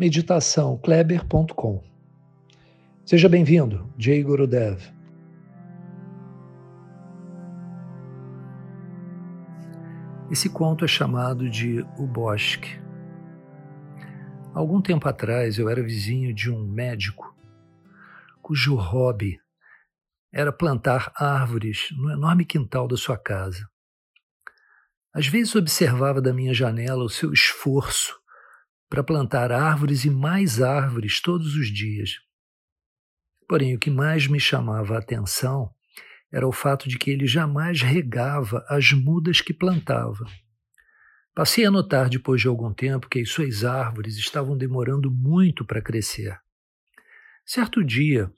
meditaçãokleber.com. Seja bem-vindo, Jay Gurudev. Esse conto é chamado de O Bosque. Algum tempo atrás eu era vizinho de um médico cujo hobby era plantar árvores no enorme quintal da sua casa. Às vezes observava da minha janela o seu esforço para plantar árvores e mais árvores todos os dias. Porém, o que mais me chamava a atenção era o fato de que ele jamais regava as mudas que plantava. Passei a notar depois de algum tempo que as suas árvores estavam demorando muito para crescer. Certo dia,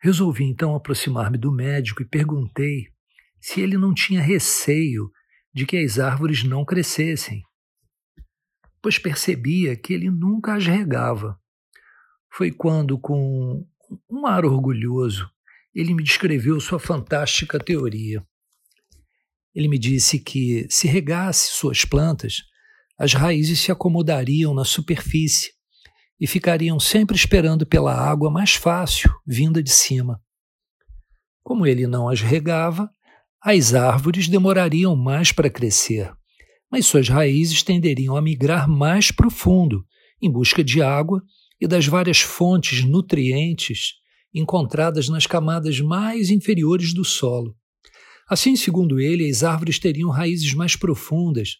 resolvi então aproximar-me do médico e perguntei se ele não tinha receio de que as árvores não crescessem pois percebia que ele nunca as regava. Foi quando, com um ar orgulhoso, ele me descreveu sua fantástica teoria. Ele me disse que, se regasse suas plantas, as raízes se acomodariam na superfície e ficariam sempre esperando pela água mais fácil, vinda de cima. Como ele não as regava, as árvores demorariam mais para crescer mas suas raízes tenderiam a migrar mais profundo, em busca de água e das várias fontes nutrientes encontradas nas camadas mais inferiores do solo. Assim, segundo ele, as árvores teriam raízes mais profundas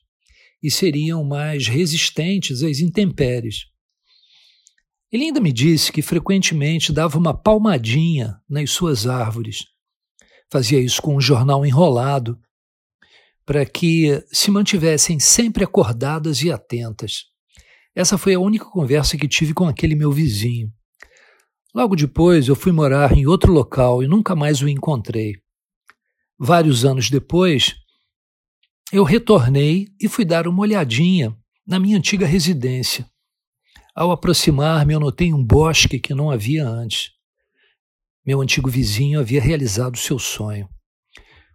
e seriam mais resistentes às intempéries. Ele ainda me disse que frequentemente dava uma palmadinha nas suas árvores. Fazia isso com um jornal enrolado para que se mantivessem sempre acordadas e atentas. Essa foi a única conversa que tive com aquele meu vizinho. Logo depois, eu fui morar em outro local e nunca mais o encontrei. Vários anos depois, eu retornei e fui dar uma olhadinha na minha antiga residência. Ao aproximar-me, eu notei um bosque que não havia antes. Meu antigo vizinho havia realizado seu sonho.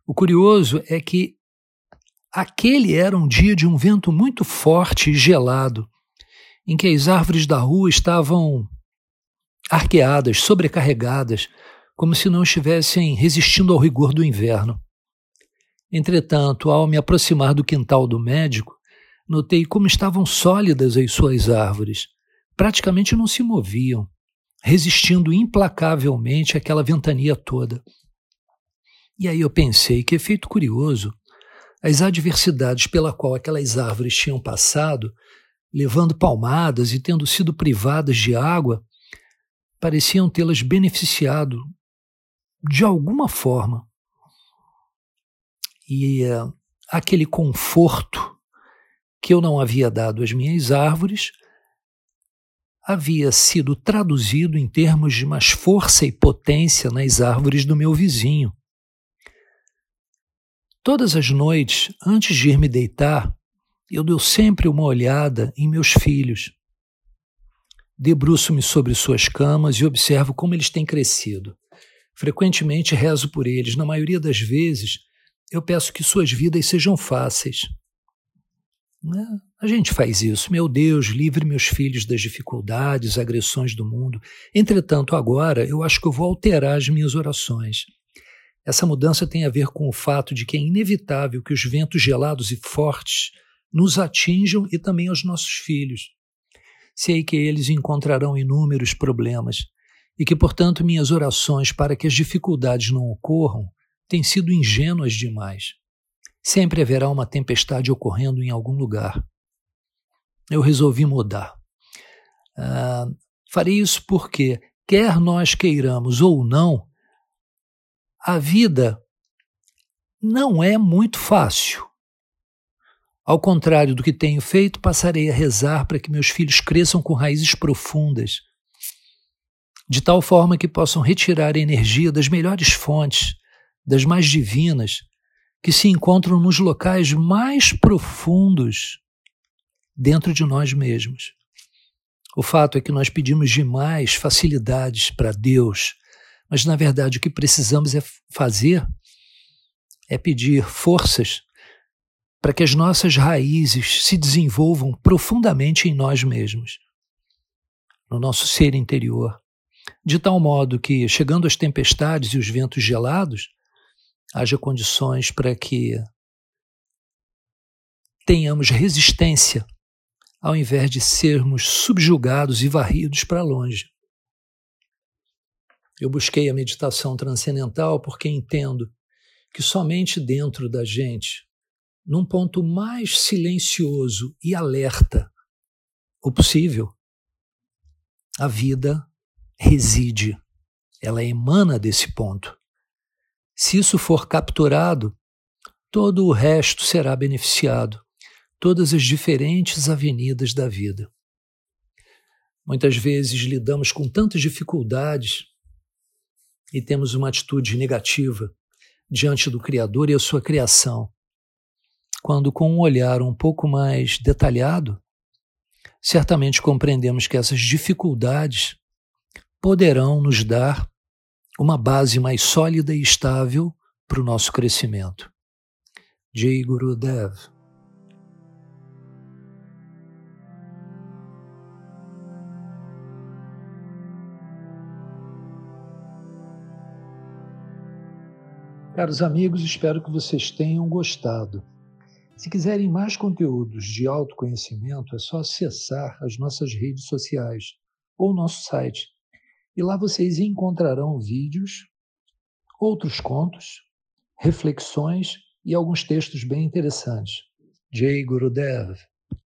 O curioso é que Aquele era um dia de um vento muito forte e gelado, em que as árvores da rua estavam arqueadas, sobrecarregadas, como se não estivessem resistindo ao rigor do inverno. Entretanto, ao me aproximar do quintal do médico, notei como estavam sólidas as suas árvores. Praticamente não se moviam, resistindo implacavelmente àquela ventania toda. E aí eu pensei que efeito curioso as adversidades pela qual aquelas árvores tinham passado, levando palmadas e tendo sido privadas de água, pareciam tê-las beneficiado de alguma forma. E uh, aquele conforto que eu não havia dado às minhas árvores havia sido traduzido em termos de mais força e potência nas árvores do meu vizinho. Todas as noites, antes de ir me deitar, eu dou sempre uma olhada em meus filhos. Debruço-me sobre suas camas e observo como eles têm crescido. Frequentemente rezo por eles. Na maioria das vezes, eu peço que suas vidas sejam fáceis. Né? A gente faz isso. Meu Deus, livre meus filhos das dificuldades, agressões do mundo. Entretanto, agora eu acho que eu vou alterar as minhas orações. Essa mudança tem a ver com o fato de que é inevitável que os ventos gelados e fortes nos atinjam e também aos nossos filhos. Sei que eles encontrarão inúmeros problemas e que, portanto, minhas orações para que as dificuldades não ocorram têm sido ingênuas demais. Sempre haverá uma tempestade ocorrendo em algum lugar. Eu resolvi mudar. Ah, farei isso porque, quer nós queiramos ou não, a vida não é muito fácil. Ao contrário do que tenho feito, passarei a rezar para que meus filhos cresçam com raízes profundas. de tal forma que possam retirar energia das melhores fontes, das mais divinas, que se encontram nos locais mais profundos dentro de nós mesmos. O fato é que nós pedimos demais facilidades para Deus, mas na verdade o que precisamos é fazer é pedir forças para que as nossas raízes se desenvolvam profundamente em nós mesmos, no nosso ser interior, de tal modo que, chegando as tempestades e os ventos gelados, haja condições para que tenhamos resistência, ao invés de sermos subjugados e varridos para longe. Eu busquei a meditação transcendental porque entendo que somente dentro da gente, num ponto mais silencioso e alerta o possível, a vida reside, ela emana desse ponto. Se isso for capturado, todo o resto será beneficiado, todas as diferentes avenidas da vida. Muitas vezes lidamos com tantas dificuldades e temos uma atitude negativa diante do Criador e a sua criação, quando, com um olhar um pouco mais detalhado, certamente compreendemos que essas dificuldades poderão nos dar uma base mais sólida e estável para o nosso crescimento. Jai Guru Caros amigos, espero que vocês tenham gostado. Se quiserem mais conteúdos de autoconhecimento, é só acessar as nossas redes sociais ou nosso site e lá vocês encontrarão vídeos, outros contos, reflexões e alguns textos bem interessantes. Jay Gurudev